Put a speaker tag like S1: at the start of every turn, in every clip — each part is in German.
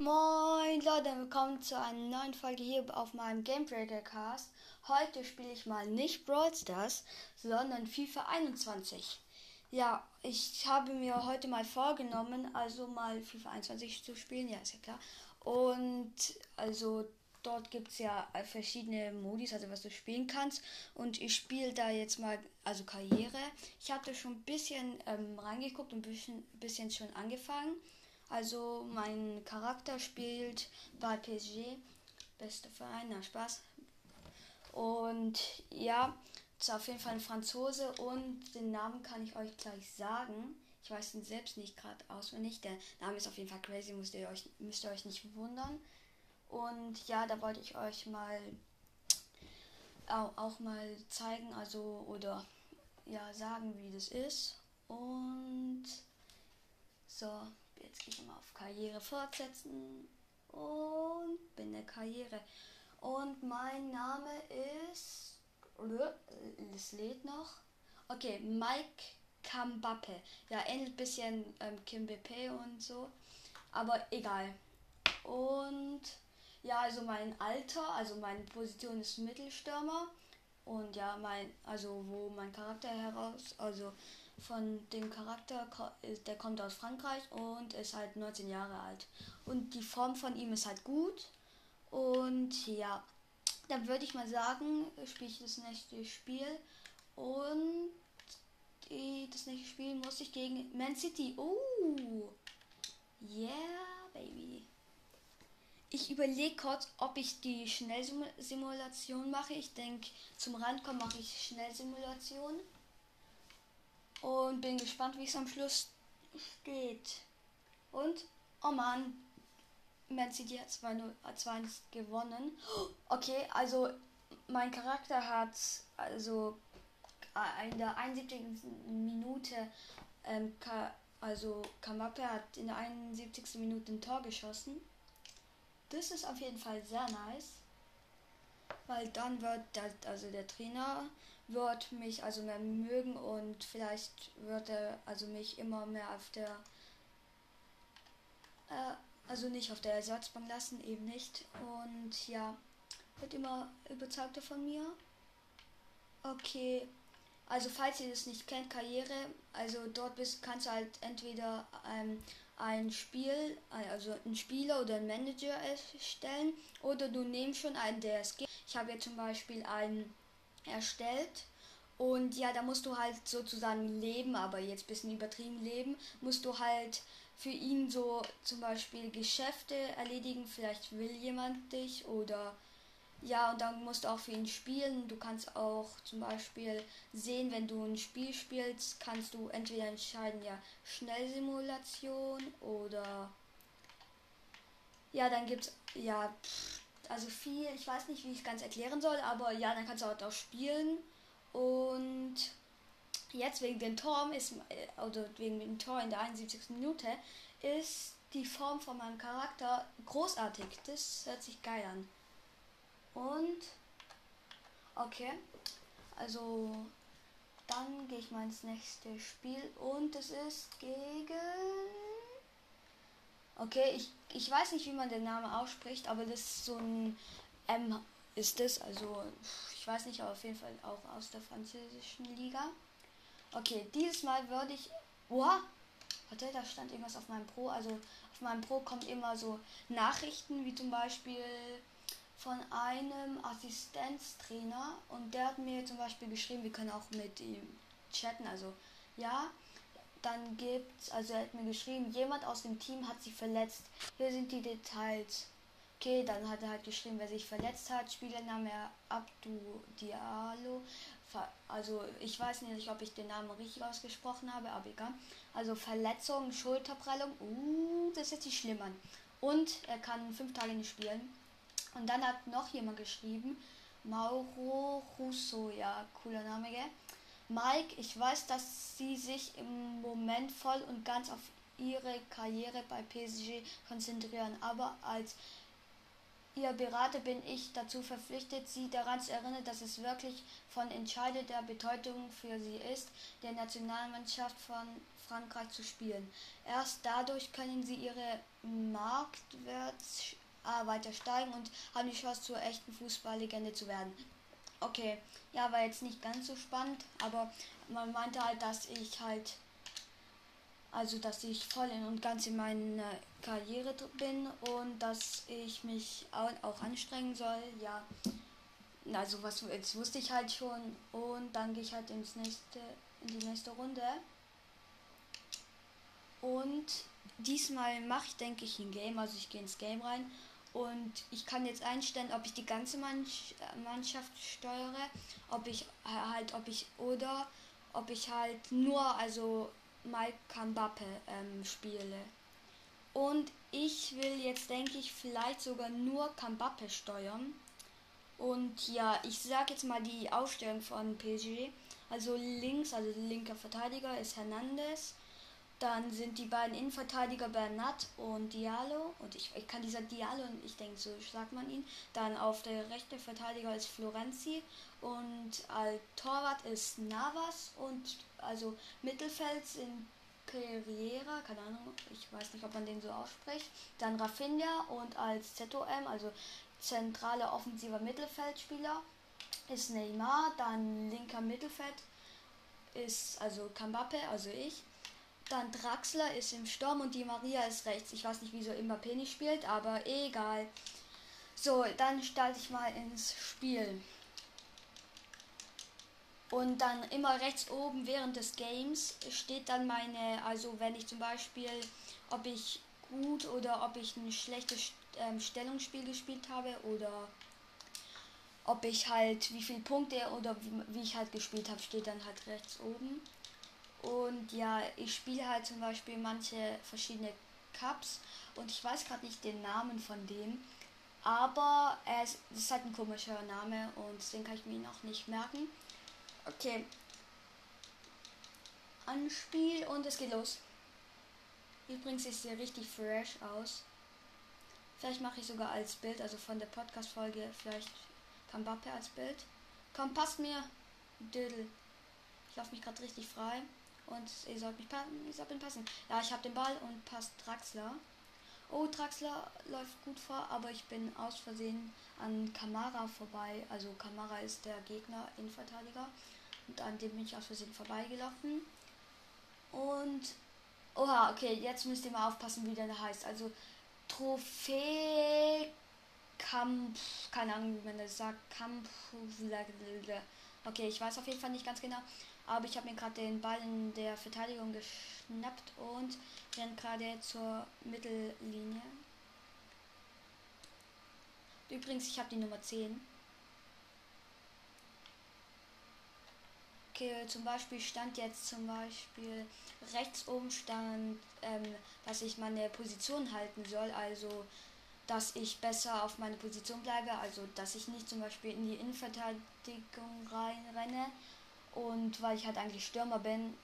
S1: Moin Leute, willkommen zu einer neuen Folge hier auf meinem Gamebreaker Cast. Heute spiele ich mal nicht Brawl Stars, sondern FIFA 21. Ja, ich habe mir heute mal vorgenommen, also mal FIFA 21 zu spielen, ja, ist ja klar. Und also dort gibt es ja verschiedene Modis, also was du spielen kannst. Und ich spiele da jetzt mal, also Karriere. Ich hatte schon ein bisschen ähm, reingeguckt und ein bisschen, bisschen schon angefangen. Also mein Charakter spielt bei PSG, beste Verein, na Spaß. Und ja, ist auf jeden Fall ein Franzose und den Namen kann ich euch gleich sagen. Ich weiß ihn selbst nicht gerade auswendig. Der Name ist auf jeden Fall crazy, müsst ihr euch, müsst ihr euch nicht wundern. Und ja, da wollte ich euch mal auch, auch mal zeigen, also oder ja sagen, wie das ist. Und so, Jetzt gehe ich mal auf Karriere fortsetzen und bin der Karriere. Und mein Name ist. Es lädt noch. Okay, Mike Kambappe. Ja, ähnelt ein bisschen ähm, Kim BP und so. Aber egal. Und ja, also mein Alter, also meine Position ist Mittelstürmer. Und ja, mein, also wo mein Charakter heraus, also von dem Charakter, der kommt aus Frankreich und ist halt 19 Jahre alt. Und die Form von ihm ist halt gut. Und ja, dann würde ich mal sagen, spiele ich das nächste Spiel. Und das nächste Spiel muss ich gegen Man City. Oh, yeah, baby. Ich überlege kurz, ob ich die Schnellsimulation mache. Ich denke, zum Randkommen mache ich Schnellsimulation. Und bin gespannt, wie es am Schluss steht. Und, oh Mann, Man City hat 2 gewonnen. Okay, also mein Charakter hat also in der 71. Minute, ähm, also Kamape hat in der 71. Minute ein Tor geschossen. Das ist auf jeden Fall sehr nice. Weil dann wird der, also der Trainer wird mich also mehr mögen und vielleicht wird er also mich immer mehr auf der äh, also nicht auf der Ersatzbank lassen, eben nicht. Und ja, wird immer überzeugter von mir. Okay, also falls ihr das nicht kennt, Karriere, also dort bist, kannst du halt entweder ähm, ein Spiel, also ein Spieler oder ein Manager erstellen oder du nimmst schon einen, gibt. Ich habe jetzt zum Beispiel einen erstellt. Und ja, da musst du halt sozusagen leben, aber jetzt bisschen übertrieben leben, musst du halt für ihn so zum Beispiel Geschäfte erledigen. Vielleicht will jemand dich oder ja, und dann musst du auch für ihn spielen. Du kannst auch zum Beispiel sehen, wenn du ein Spiel spielst, kannst du entweder entscheiden, ja, Schnellsimulation oder ja, dann gibt's ja, also viel, ich weiß nicht, wie ich es ganz erklären soll, aber ja, dann kannst du halt auch spielen. Und jetzt wegen dem Tor ist, äh, oder wegen dem Tor in der 71. Minute, ist die Form von meinem Charakter großartig. Das hört sich geil an. Und okay, also dann gehe ich mal ins nächste Spiel und es ist gegen. Okay, ich, ich weiß nicht, wie man den Namen ausspricht, aber das ist so ein M ist es. Also ich weiß nicht, aber auf jeden Fall auch aus der französischen Liga. Okay, dieses Mal würde ich. Oha! Warte, da stand irgendwas auf meinem Pro. Also auf meinem Pro kommt immer so Nachrichten, wie zum Beispiel von einem Assistenztrainer und der hat mir zum Beispiel geschrieben, wir können auch mit ihm chatten, also ja, dann gibt's, also er hat mir geschrieben, jemand aus dem Team hat sich verletzt. Hier sind die Details. Okay, dann hat er halt geschrieben, wer sich verletzt hat. Spielername Abdu Diallo. Also ich weiß nicht, ob ich den Namen richtig ausgesprochen habe, aber egal. Also Verletzung, Schulterprellung. Uh, das ist sich schlimm an. Und er kann fünf Tage nicht spielen. Und dann hat noch jemand geschrieben, Mauro Russo, ja, cooler Name, gell? Mike, ich weiß, dass Sie sich im Moment voll und ganz auf Ihre Karriere bei PSG konzentrieren, aber als ihr Berater bin ich dazu verpflichtet, Sie daran zu erinnern, dass es wirklich von entscheidender Bedeutung für Sie ist, der Nationalmannschaft von Frankreich zu spielen. Erst dadurch können Sie Ihre Marktwert weiter steigen und haben die Chance zur echten Fußballlegende zu werden. Okay, ja, war jetzt nicht ganz so spannend, aber man meinte halt, dass ich halt, also dass ich voll und ganz in meiner Karriere bin und dass ich mich auch, anstrengen soll. Ja, also was jetzt wusste ich halt schon und dann gehe ich halt ins nächste, in die nächste Runde. Und diesmal mache ich, denke ich, ein Game, also ich gehe ins Game rein und ich kann jetzt einstellen, ob ich die ganze Mannschaft steuere, ob ich halt, ob ich oder ob ich halt nur, also Mike Mbappe ähm, spiele. Und ich will jetzt, denke ich, vielleicht sogar nur Mbappe steuern. Und ja, ich sage jetzt mal die Aufstellung von PSG. Also links, also linker Verteidiger ist Hernandez. Dann sind die beiden Innenverteidiger Bernat und Diallo. Und ich, ich kann dieser Diallo, ich denke, so sagt man ihn. Dann auf der rechten Verteidiger ist Florenzi. Und als Torwart ist Navas. Und also Mittelfeld sind Pereira, keine Ahnung, ich weiß nicht, ob man den so ausspricht. Dann Rafinha und als ZOM, also zentrale offensiver Mittelfeldspieler, ist Neymar. Dann linker Mittelfeld ist also Kambappe, also ich. Dann Draxler ist im Sturm und die Maria ist rechts. Ich weiß nicht, wieso Mbappé nicht spielt, aber egal. So, dann starte ich mal ins Spiel. Und dann immer rechts oben während des Games steht dann meine, also wenn ich zum Beispiel, ob ich gut oder ob ich ein schlechtes ähm, Stellungsspiel gespielt habe oder ob ich halt wie viele Punkte oder wie ich halt gespielt habe, steht dann halt rechts oben. Und ja, ich spiele halt zum Beispiel manche verschiedene Cups und ich weiß gerade nicht den Namen von dem. Aber es ist halt ein komischer Name und den kann ich mir noch nicht merken. Okay. Anspiel und es geht los. Übrigens ist sie richtig fresh aus. Vielleicht mache ich sogar als Bild, also von der Podcast-Folge, vielleicht Kambappe als Bild. Komm, passt mir. Dödel. Ich laufe mich gerade richtig frei. Und ihr sollt mich passen. Ich soll passen. Ja, ich habe den Ball und passt Draxler. Oh, Draxler läuft gut vor, aber ich bin aus Versehen an Kamara vorbei. Also Kamara ist der Gegner, Innenverteidiger. Und an dem bin ich aus Versehen vorbeigelaufen. Und. Oha, okay, jetzt müsst ihr mal aufpassen, wie der heißt. Also Trophäe Kampf. Keine Ahnung, wie man das sagt. Kampf. Okay, ich weiß auf jeden Fall nicht ganz genau. Aber ich habe mir gerade den Ball in der Verteidigung geschnappt und rennt gerade zur Mittellinie. Übrigens, ich habe die Nummer 10. Okay, zum Beispiel stand jetzt zum Beispiel rechts oben stand, ähm, dass ich meine Position halten soll, also dass ich besser auf meine Position bleibe, also dass ich nicht zum Beispiel in die Innenverteidigung reinrenne, und weil ich halt eigentlich Stürmer bin.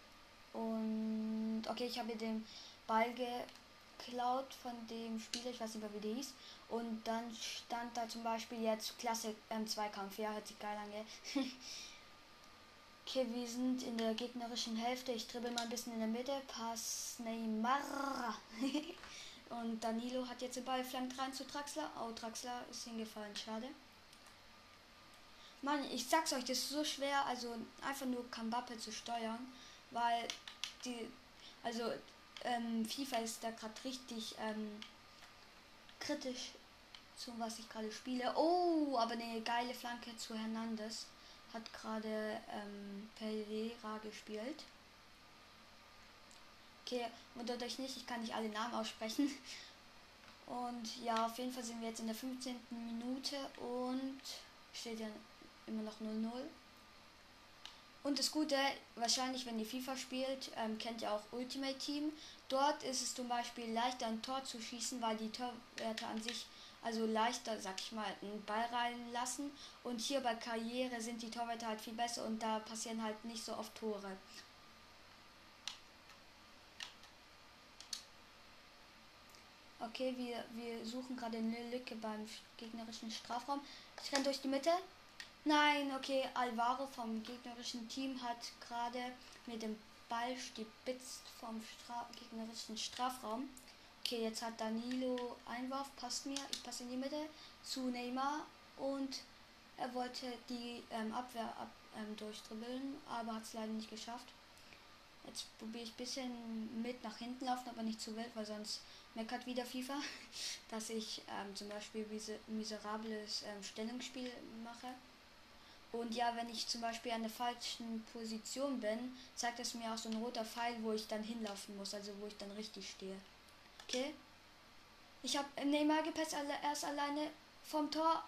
S1: Und okay, ich habe den Ball geklaut von dem Spieler, ich weiß nicht mehr wie der hieß. Und dann stand da zum Beispiel jetzt Klasse ähm, Zweikampf. Ja, hört sich geil an, gell? okay, wir sind in der gegnerischen Hälfte. Ich dribbel mal ein bisschen in der Mitte. Pass Neymar. Und Danilo hat jetzt den Ball flankt rein zu Traxler. Oh, Traxler ist hingefallen. Schade. Mann, ich sag's euch, das ist so schwer, also einfach nur Kambappe zu steuern, weil die, also ähm, FIFA ist da gerade richtig ähm, kritisch zu was ich gerade spiele. Oh, aber eine geile Flanke zu Hernandez hat gerade ähm, Pereira gespielt. Okay, wundert euch nicht, ich kann nicht alle Namen aussprechen. Und ja, auf jeden Fall sind wir jetzt in der 15. Minute und steht ja immer noch 0-0. Und das Gute, wahrscheinlich, wenn ihr FIFA spielt, ähm, kennt ihr auch Ultimate Team. Dort ist es zum Beispiel leichter, ein Tor zu schießen, weil die Torwerte an sich, also leichter, sag ich mal, einen Ball reinlassen. Und hier bei Karriere sind die Torwerte halt viel besser und da passieren halt nicht so oft Tore. Okay, wir, wir suchen gerade eine Lücke beim gegnerischen Strafraum. Ich renne durch die Mitte. Nein, okay, Alvaro vom gegnerischen Team hat gerade mit dem Ball stibitzt vom Stra gegnerischen Strafraum. Okay, jetzt hat Danilo Einwurf, passt mir. Ich passe in die Mitte zu Neymar und er wollte die ähm, Abwehr ab, ähm, durchdribbeln, aber hat es leider nicht geschafft. Jetzt probiere ich ein bisschen mit nach hinten laufen, aber nicht zu wild, weil sonst meckert wieder FIFA, dass ich ähm, zum Beispiel miserables ähm, Stellungsspiel mache. Und ja, wenn ich zum Beispiel an der falschen Position bin, zeigt es mir auch so ein roter Pfeil, wo ich dann hinlaufen muss, also wo ich dann richtig stehe. Okay? Ich habe Neymar gepasst, erst alleine vom Tor.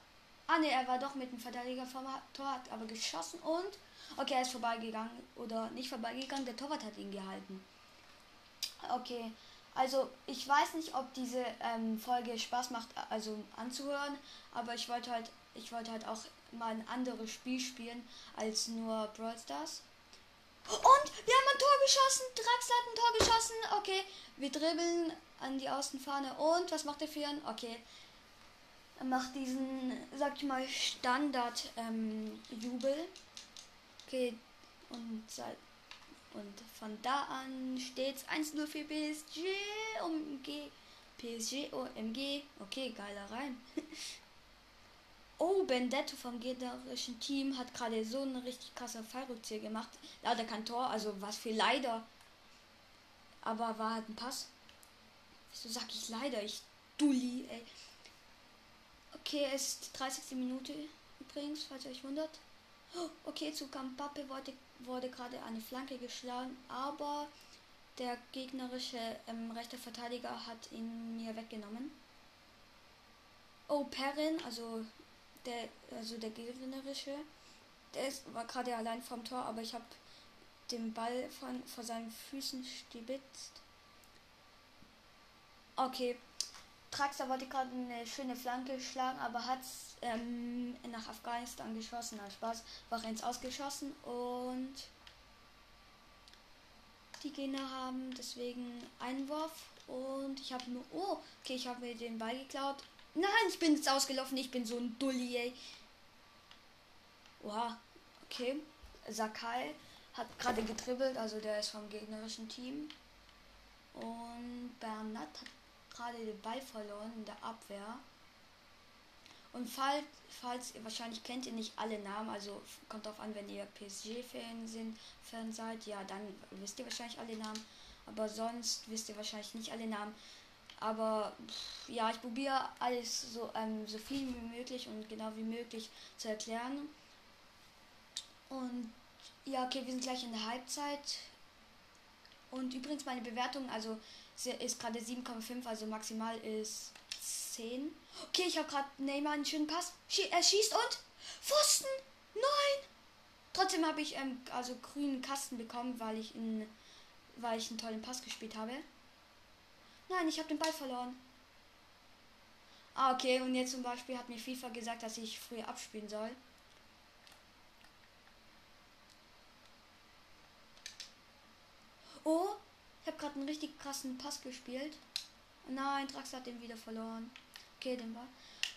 S1: Ah ne, er war doch mit dem Verteidiger vom Tor, hat aber geschossen und okay, er ist vorbeigegangen oder nicht vorbeigegangen, der Torwart hat ihn gehalten. Okay, also ich weiß nicht, ob diese ähm, Folge Spaß macht, also anzuhören, aber ich wollte halt, ich wollte halt auch mal ein anderes Spiel spielen als nur Brawl Stars. Und wir haben ein Tor geschossen. Drax hat ein Tor geschossen. Okay, wir dribbeln an die Außenfahne. Und was macht der Vieren? Okay. Er macht diesen, sag ich mal, Standard-Jubel. Ähm, okay, und und von da an steht's 1-0 für PSG. OMG. PSG, OMG. Okay, geiler Reim. oh, Bendetto vom gegnerischen Team hat gerade so eine richtig krasse Fallrückzieher gemacht. Leider kein Tor, also was für leider. Aber war halt ein Pass. Wieso sag ich leider? Ich Dulli, ey. Okay, es ist die 30. Minute übrigens, falls ihr euch wundert. Okay, zu Kampappe wurde, wurde gerade eine Flanke geschlagen, aber der gegnerische ähm, rechte Verteidiger hat ihn mir weggenommen. Oh, Perrin, also der, also der gegnerische, der ist, war gerade allein vom Tor, aber ich habe den Ball von, vor seinen Füßen stibitzt. Okay, Traxer wollte gerade eine schöne Flanke schlagen, aber hat ähm, nach Afghanistan geschossen. Als Spaß war ins Ausgeschossen und die Gegner haben deswegen Einwurf und ich habe nur. Oh, okay, ich habe mir den Ball geklaut. Nein, ich bin jetzt ausgelaufen. Ich bin so ein Dulli, ey. Oha, okay. Sakai hat gerade getribbelt, also der ist vom gegnerischen Team. Und Bernat hat gerade den Ball verloren in der Abwehr. Und falls, falls ihr wahrscheinlich kennt ihr nicht alle Namen, also kommt darauf an, wenn ihr PSG-Fan sind, Fan seid, ja, dann wisst ihr wahrscheinlich alle Namen. Aber sonst wisst ihr wahrscheinlich nicht alle Namen. Aber pff, ja, ich probiere alles so, ähm, so viel wie möglich und genau wie möglich zu erklären. Und ja, okay, wir sind gleich in der Halbzeit. Und übrigens meine Bewertung, also ist gerade 7,5, also maximal ist 10. Okay, ich habe gerade Neymar einen schönen Pass. Schie er schießt und Pfosten! Nein! Trotzdem habe ich ähm, also grünen Kasten bekommen, weil ich in, weil ich einen tollen Pass gespielt habe. Nein, ich habe den Ball verloren. Ah, okay, und jetzt zum Beispiel hat mir FIFA gesagt, dass ich früher abspielen soll. Oh, ich habe gerade einen richtig krassen Pass gespielt. Nein, Drax hat den wieder verloren. Okay, den Ball.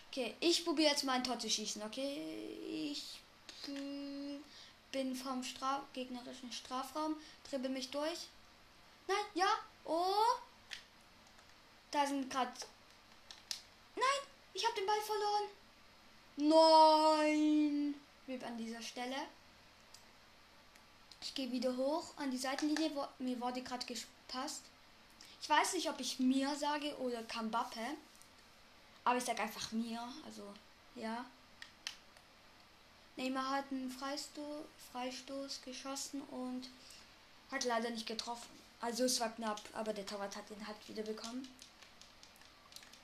S1: Okay, ich probiere jetzt mal ein Tor zu schießen. Okay, ich bin vom Straf gegnerischen Strafraum, dribbel mich durch. Nein, ja. Oh. Da sind gerade. Nein, ich habe den Ball verloren. Nein. Rip an dieser Stelle. Ich gehe wieder hoch an die Seitenlinie. Wo, mir wurde gerade gepasst. Ich weiß nicht, ob ich mir sage oder Kambappe. Aber ich sage einfach mir. Also, ja. Neymar hat einen Freistoß, Freistoß geschossen und hat leider nicht getroffen. Also es war knapp, aber der Torwart hat ihn halt wieder bekommen.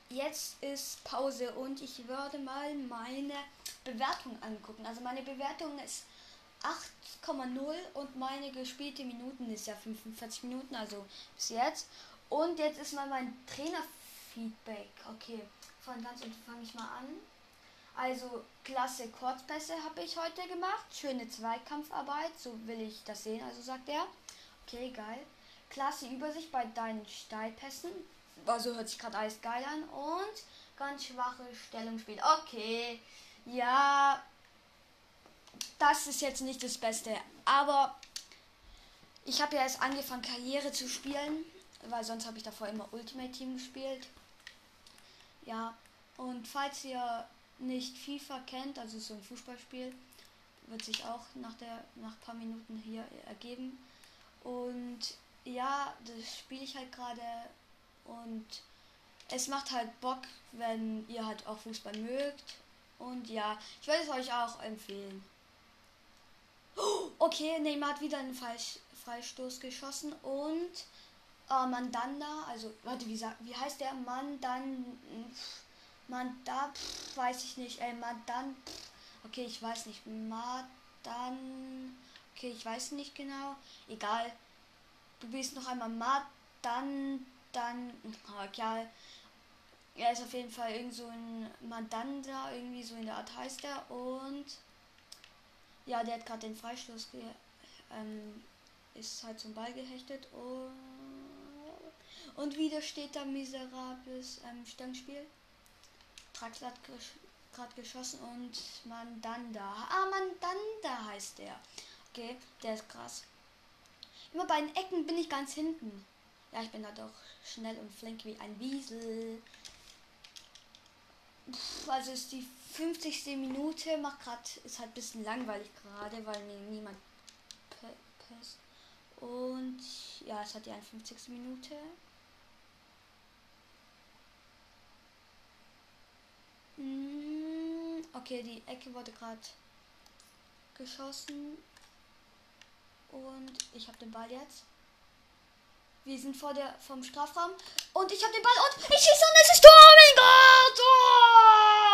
S1: Jetzt ist Pause und ich würde mal meine Bewertung angucken. Also meine Bewertung ist 8,0 und meine gespielte Minuten ist ja 45 Minuten, also bis jetzt. Und jetzt ist mal mein Trainerfeedback. Okay, von ganz unten fange ich mal an. Also klasse Kurzpässe habe ich heute gemacht. Schöne Zweikampfarbeit, so will ich das sehen, also sagt er. Okay, geil. Klasse Übersicht bei deinen Steilpässen. Also hört sich gerade alles geil an. Und ganz schwache Stellungsspiel. Okay. Ja. Das ist jetzt nicht das Beste. Aber ich habe ja erst angefangen, Karriere zu spielen. Weil sonst habe ich davor immer Ultimate Team gespielt. Ja. Und falls ihr nicht FIFA kennt, also so ein Fußballspiel, wird sich auch nach der nach ein paar Minuten hier ergeben. Und ja, das spiele ich halt gerade und es macht halt Bock, wenn ihr halt auch Fußball mögt. Und ja, ich werde es euch auch empfehlen. Okay, Neymar hat wieder einen Falsch Freistoß geschossen und äh, Mandanda, also warte, wie, wie heißt der? Mandan Mandan, weiß ich nicht, ey, Mandan, okay, ich weiß nicht, Madan, okay, ich weiß nicht genau, egal, du bist noch einmal. Madan, dann, okay, er ist auf jeden Fall irgend so ein Mandanda, irgendwie so in der Art heißt er und ja, der hat gerade den Freistoß ge ähm, ist halt zum Ball gehechtet und, und wieder steht da miserables ähm, Stellungsspiel. Traxler hat gerade geschossen und Mandanda. Ah, Mandanda heißt der. Okay, der ist krass. Immer bei den Ecken bin ich ganz hinten. Ja, ich bin da doch schnell und flink wie ein Wiesel. Also ist die 50. Minute, macht gerade, ist halt ein bisschen langweilig gerade, weil niemand passt. Und ja, es hat die 51. Minute. Mm, okay, die Ecke wurde gerade geschossen. Und ich habe den Ball jetzt. Wir sind vor der vom Strafraum und ich habe den Ball und ich schieße und es ist Tor. Mein Gott! Oh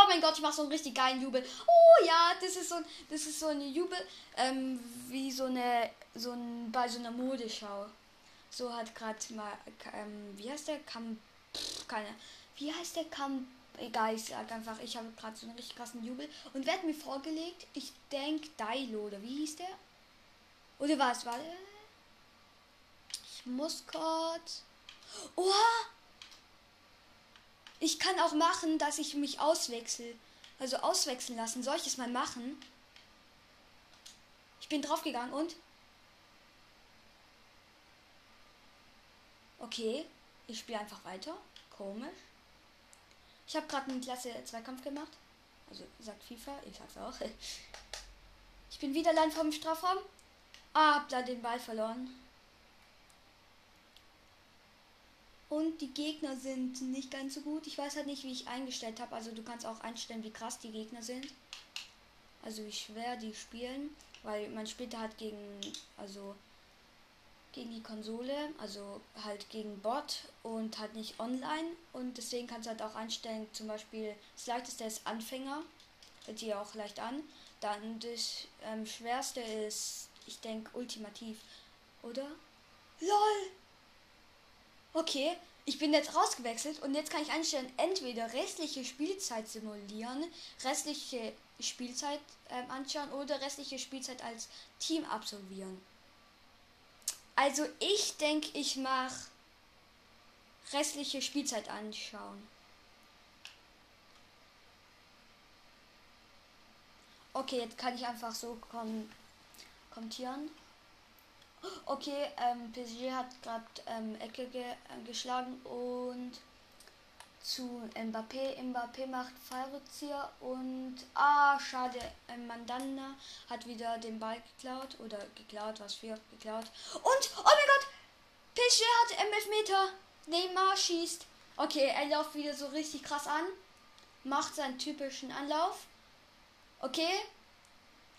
S1: mein Gott, ich mache so einen richtig geilen Jubel. Oh ja, das ist so ein das ist so ein Jubel ähm, wie so eine so ein bei so einer Modeschau. So hat gerade mal ähm, wie heißt der Kam keine wie heißt der Kam egal, ich sag einfach, ich habe gerade so einen richtig krassen Jubel und werd mir vorgelegt, ich denke Dailo oder wie hieß der? Oder was war der? muss kurz. Oha! Ich kann auch machen, dass ich mich auswechsel. Also auswechseln lassen. Soll ich das mal machen? Ich bin draufgegangen und. Okay. Ich spiele einfach weiter. Komisch. Ich habe gerade einen Klasse Zweikampf gemacht. Also sagt FIFA, ich sag's auch. Ich bin wieder allein vom Strafraum. Ah, hab da den Ball verloren. Und die Gegner sind nicht ganz so gut. Ich weiß halt nicht, wie ich eingestellt habe. Also du kannst auch einstellen, wie krass die Gegner sind. Also wie schwer die spielen. Weil man spielt halt gegen, also gegen die Konsole, also halt gegen Bot und halt nicht online. Und deswegen kannst du halt auch einstellen, zum Beispiel das leichteste ist Anfänger. Hört sich auch leicht an. Dann das ähm, schwerste ist, ich denke, ultimativ. Oder? LOL! Okay, ich bin jetzt rausgewechselt und jetzt kann ich einstellen, entweder restliche Spielzeit simulieren, restliche Spielzeit äh, anschauen oder restliche Spielzeit als Team absolvieren. Also ich denke, ich mache restliche Spielzeit anschauen. Okay, jetzt kann ich einfach so kom kommentieren. Okay, ähm, PSG hat gerade ähm, Ecke ge äh, geschlagen und zu Mbappé. Mbappé macht Fallrückzieher und ah, schade, ähm, Mandanda hat wieder den Ball geklaut oder geklaut, was für geklaut. Und oh mein Gott, PSG hat Meter. Neymar schießt. Okay, er läuft wieder so richtig krass an. Macht seinen typischen Anlauf. Okay.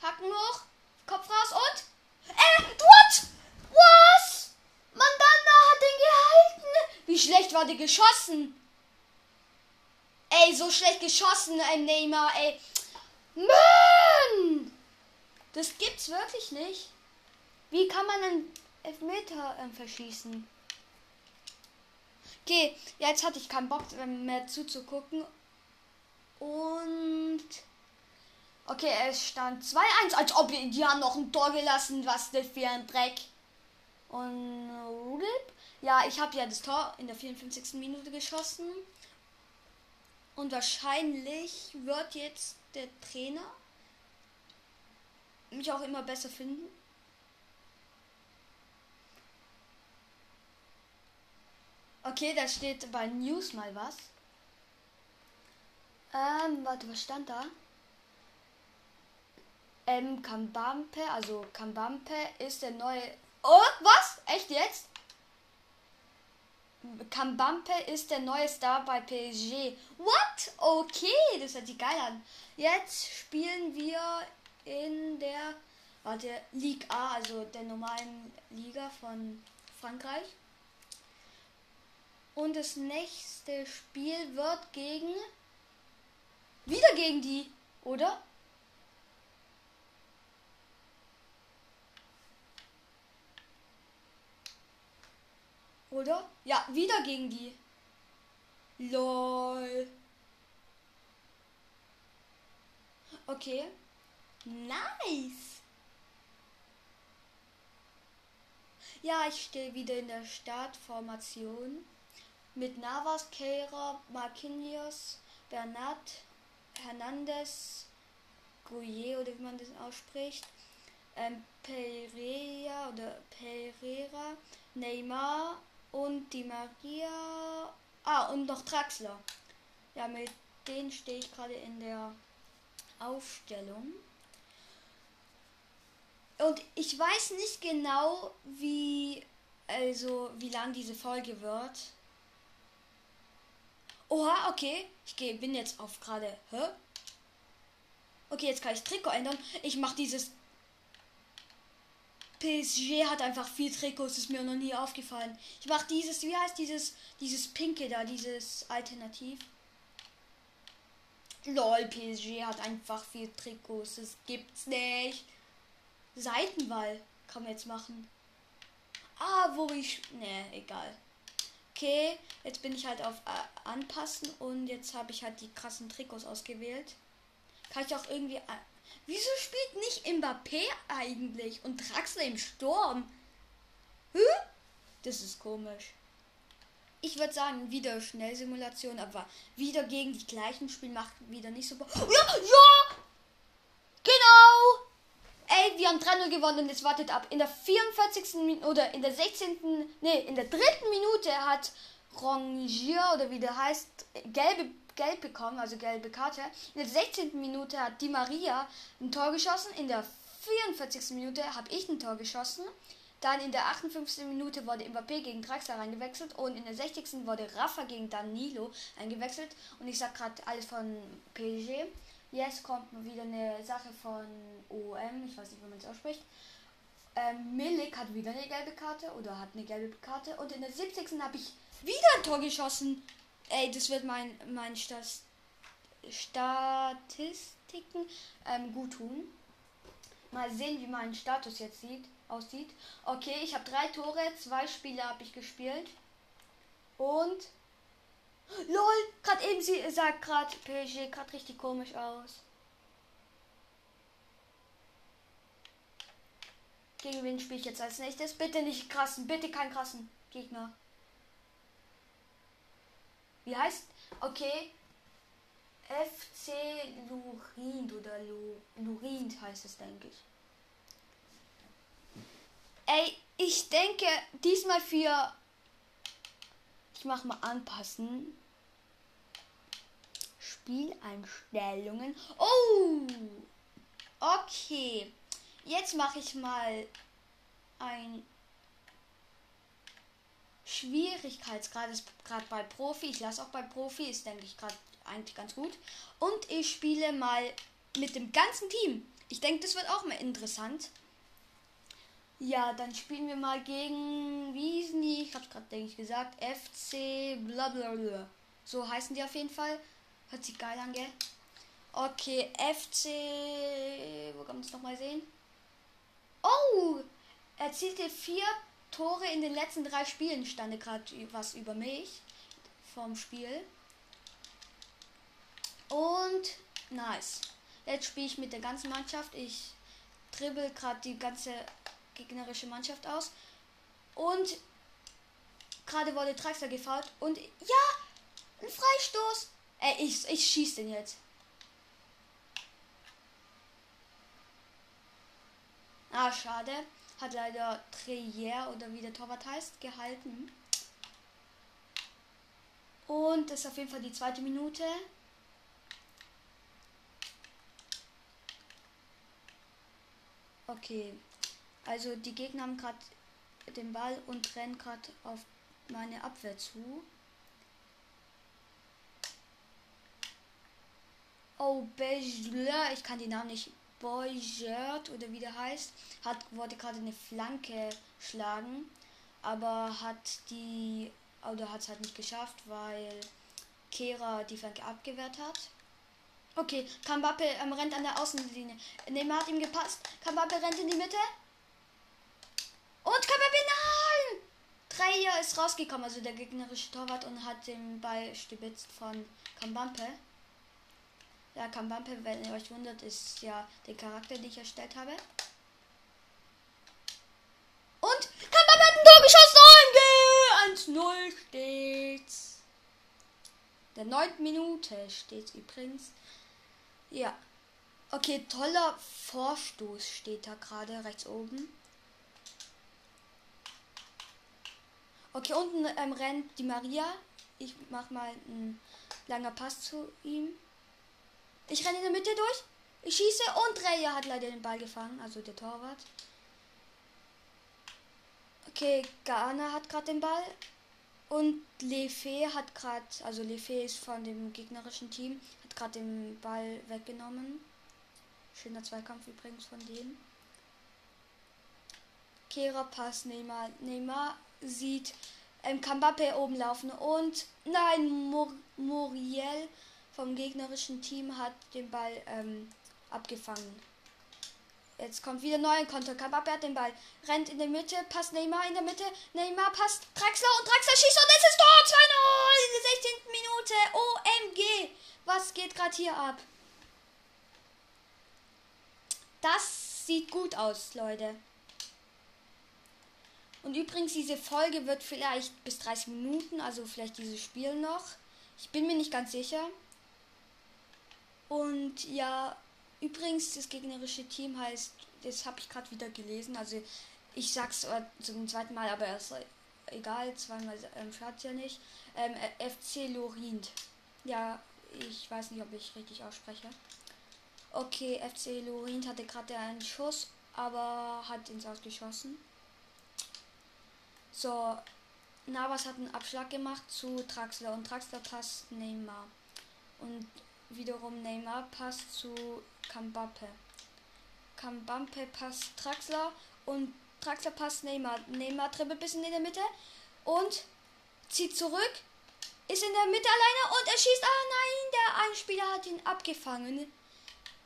S1: Hacken hoch. Kopf raus und. Äh, what? Was? Mandanda hat den gehalten. Wie schlecht war der geschossen? Ey, so schlecht geschossen, ein Neymar, ey. Mann! Das gibt's wirklich nicht. Wie kann man einen Elfmeter äh, verschießen? Okay, jetzt hatte ich keinen Bock mehr zuzugucken. Und. Okay, es stand 2-1, als ob die haben noch ein Tor gelassen. Was denn für ein Dreck. Und Ja, ich habe ja das Tor in der 54. Minute geschossen. Und wahrscheinlich wird jetzt der Trainer mich auch immer besser finden. Okay, da steht bei News mal was. Ähm, warte, was stand da? Ähm, Kambampe, also Kambampe ist der neue. Oh, was? Echt jetzt? Kambampe ist der neue Star bei PSG. What? Okay, das hört sich geil an. Jetzt spielen wir in der warte, Ligue A, also der normalen Liga von Frankreich. Und das nächste Spiel wird gegen. Wieder gegen die, oder? Oder? Ja, wieder gegen die. LOL. Okay. Nice. Ja, ich stehe wieder in der Startformation mit Navas, Keira, Marquinhos, Bernat, Hernandez, Gouillet oder wie man das ausspricht, ähm, Pereira oder Pereira, Neymar und die Maria. Ah, und noch Traxler. Ja, mit denen stehe ich gerade in der Aufstellung. Und ich weiß nicht genau, wie also wie lang diese Folge wird. Oha, okay. Ich geh, bin jetzt auf gerade. Hä? Okay, jetzt kann ich Trikot ändern. Ich mache dieses. PSG hat einfach viel Trikots, ist mir noch nie aufgefallen. Ich mache dieses, wie heißt dieses, dieses pinke da, dieses Alternativ. Lol, PSG hat einfach viel Trikots, das gibt's nicht. Seitenwall kann man jetzt machen. Ah, wo ich. Ne, egal. Okay, jetzt bin ich halt auf äh, Anpassen und jetzt habe ich halt die krassen Trikots ausgewählt. Kann ich auch irgendwie. Wieso spielt nicht Mbappé eigentlich und Draxler im Sturm? Hm? Das ist komisch. Ich würde sagen, wieder Schnellsimulation, aber wieder gegen die gleichen Spiele macht wieder nicht so. Ja, ja! Genau! Ey, wir haben 3-0 gewonnen und jetzt wartet ab. In der 44. Minute oder in der 16. Nee, in der dritten Minute hat Rongier oder wie der heißt, gelbe gelb bekommen, also gelbe Karte. In der 16. Minute hat Di Maria ein Tor geschossen. In der 44. Minute habe ich ein Tor geschossen. Dann in der 58. Minute wurde Mbappé gegen Draxler reingewechselt und in der 60. wurde Rafa gegen Danilo eingewechselt. Und ich sag gerade alles von PSG. Jetzt kommt wieder eine Sache von OM, ich weiß nicht, wie man es ausspricht. Ähm, Milik hat wieder eine gelbe Karte oder hat eine gelbe Karte und in der 70. habe ich wieder ein Tor geschossen. Ey, das wird mein, mein Stas Statistiken ähm, gut tun. Mal sehen, wie mein Status jetzt sieht, aussieht. Okay, ich habe drei Tore, zwei Spiele habe ich gespielt. Und LOL, gerade eben sie sagt gerade PSG gerade richtig komisch aus. Gegen wen spiele ich jetzt als nächstes? Bitte nicht krassen, bitte kein krassen Gegner. Wie heißt? Okay. FC Lurind oder Lurind heißt es, denke ich. Ey, ich denke diesmal für ich mache mal anpassen. Spieleinstellungen. Oh! Okay. Jetzt mache ich mal ein Schwierigkeitsgrad ist gerade bei Profi. Ich lasse auch bei Profi, ist denke ich gerade eigentlich ganz gut. Und ich spiele mal mit dem ganzen Team. Ich denke, das wird auch mal interessant. Ja, dann spielen wir mal gegen, wie hießen die? Ich hab's gerade, denke ich, gesagt. FC blablabla. So heißen die auf jeden Fall. Hört sich geil an, gell? Okay, FC. Wo kann man es nochmal sehen? Oh! Erzielte vier Tore in den letzten drei Spielen. Stande gerade was über mich vom Spiel. Und nice. Jetzt spiele ich mit der ganzen Mannschaft. Ich dribbel gerade die ganze gegnerische Mannschaft aus. Und gerade wurde Traxler gefault und ja, ein Freistoß. Äh, ich, ich schieße den jetzt. Ah, schade. Hat leider Treyer oder wie der Torwart heißt, gehalten. Und das ist auf jeden Fall die zweite Minute. Okay. Also die Gegner haben gerade den Ball und rennen gerade auf meine Abwehr zu. Oh, Bejler, ich kann die Namen nicht. Boyert oder wie der heißt, hat wollte gerade eine Flanke schlagen, aber hat die oder hat es halt nicht geschafft, weil Kera die Flanke abgewehrt hat. Okay, Kambappe ähm, rennt an der Außenlinie. Neymar hat ihm gepasst. Kambappe rennt in die Mitte. Und Kambappe, nein! Dreier ist rausgekommen, also der gegnerische Torwart, und hat den Ball stibitzt von Kambampe. Ja, Kambampe, wenn ihr euch wundert, ist ja der Charakter, den ich erstellt habe. Und Kambampe hat ein Tor geschossen! 1-0 steht's. Der 9. Minute steht übrigens. Ja. Okay, toller Vorstoß steht da gerade rechts oben. Okay, unten ähm, rennt die Maria. Ich mach mal einen langer Pass zu ihm. Ich renne in der Mitte durch. Ich schieße und Reya hat leider den Ball gefangen, also der Torwart. Okay, Ghana hat gerade den Ball. Und Lefe hat gerade, also Lefe ist von dem gegnerischen Team, hat gerade den Ball weggenommen. Schöner Zweikampf übrigens von denen. Kera Pass, Neymar. Neymar sieht ähm, Kambappe oben laufen und nein, Mur Muriel vom gegnerischen Team hat den Ball ähm, abgefangen. Jetzt kommt wieder neuer Konter. Kababe hat den Ball. Rennt in der Mitte. Passt Neymar in der Mitte. Neymar passt Draxler und Draxler schießt und es ist Tor. 2-0 in der 16. Minute. OMG. Was geht gerade hier ab? Das sieht gut aus, Leute. Und übrigens, diese Folge wird vielleicht bis 30 Minuten, also vielleicht dieses Spiel noch. Ich bin mir nicht ganz sicher. Und ja, übrigens, das gegnerische Team heißt, das habe ich gerade wieder gelesen, also ich sag's zum zweiten Mal, aber ist egal, zweimal ähm, schadet ja nicht. Ähm, FC Lorient. Ja, ich weiß nicht, ob ich richtig ausspreche. Okay, FC Lorient hatte gerade einen Schuss, aber hat ins Ausgeschossen. So, Navas hat einen Abschlag gemacht zu Traxler und Traxler passt Neymar. Und wiederum Neymar passt zu Kambampe. Kambampe passt Traxler und Traxler passt Neymar. Neymar trippelt bisschen in der Mitte und zieht zurück. Ist in der Mitte alleine und er schießt. Ah nein, der Einspieler hat ihn abgefangen.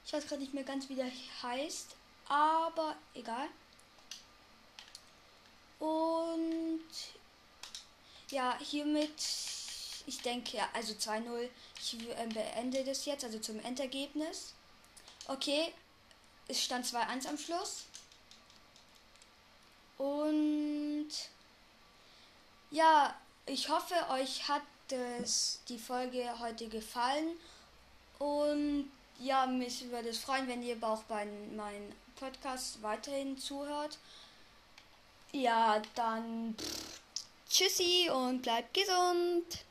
S1: Ich weiß gerade nicht mehr ganz, wie der heißt. Aber egal. Und ja, hiermit, ich denke, also 2-0. Ich äh, beende das jetzt, also zum Endergebnis. Okay, es stand 2-1 am Schluss. Und ja, ich hoffe, euch hat das, die Folge heute gefallen. Und ja, mich würde es freuen, wenn ihr auch bei meinem Podcast weiterhin zuhört. Ja, dann pff, tschüssi und bleibt gesund.